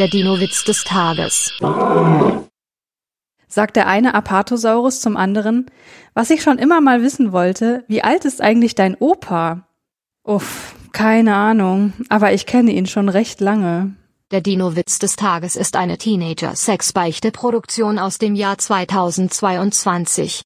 Der Dino-Witz des Tages. Sagt der eine Apatosaurus zum anderen, was ich schon immer mal wissen wollte, wie alt ist eigentlich dein Opa? Uff, keine Ahnung, aber ich kenne ihn schon recht lange. Der Dino-Witz des Tages ist eine Teenager-Sexbeichte-Produktion aus dem Jahr 2022.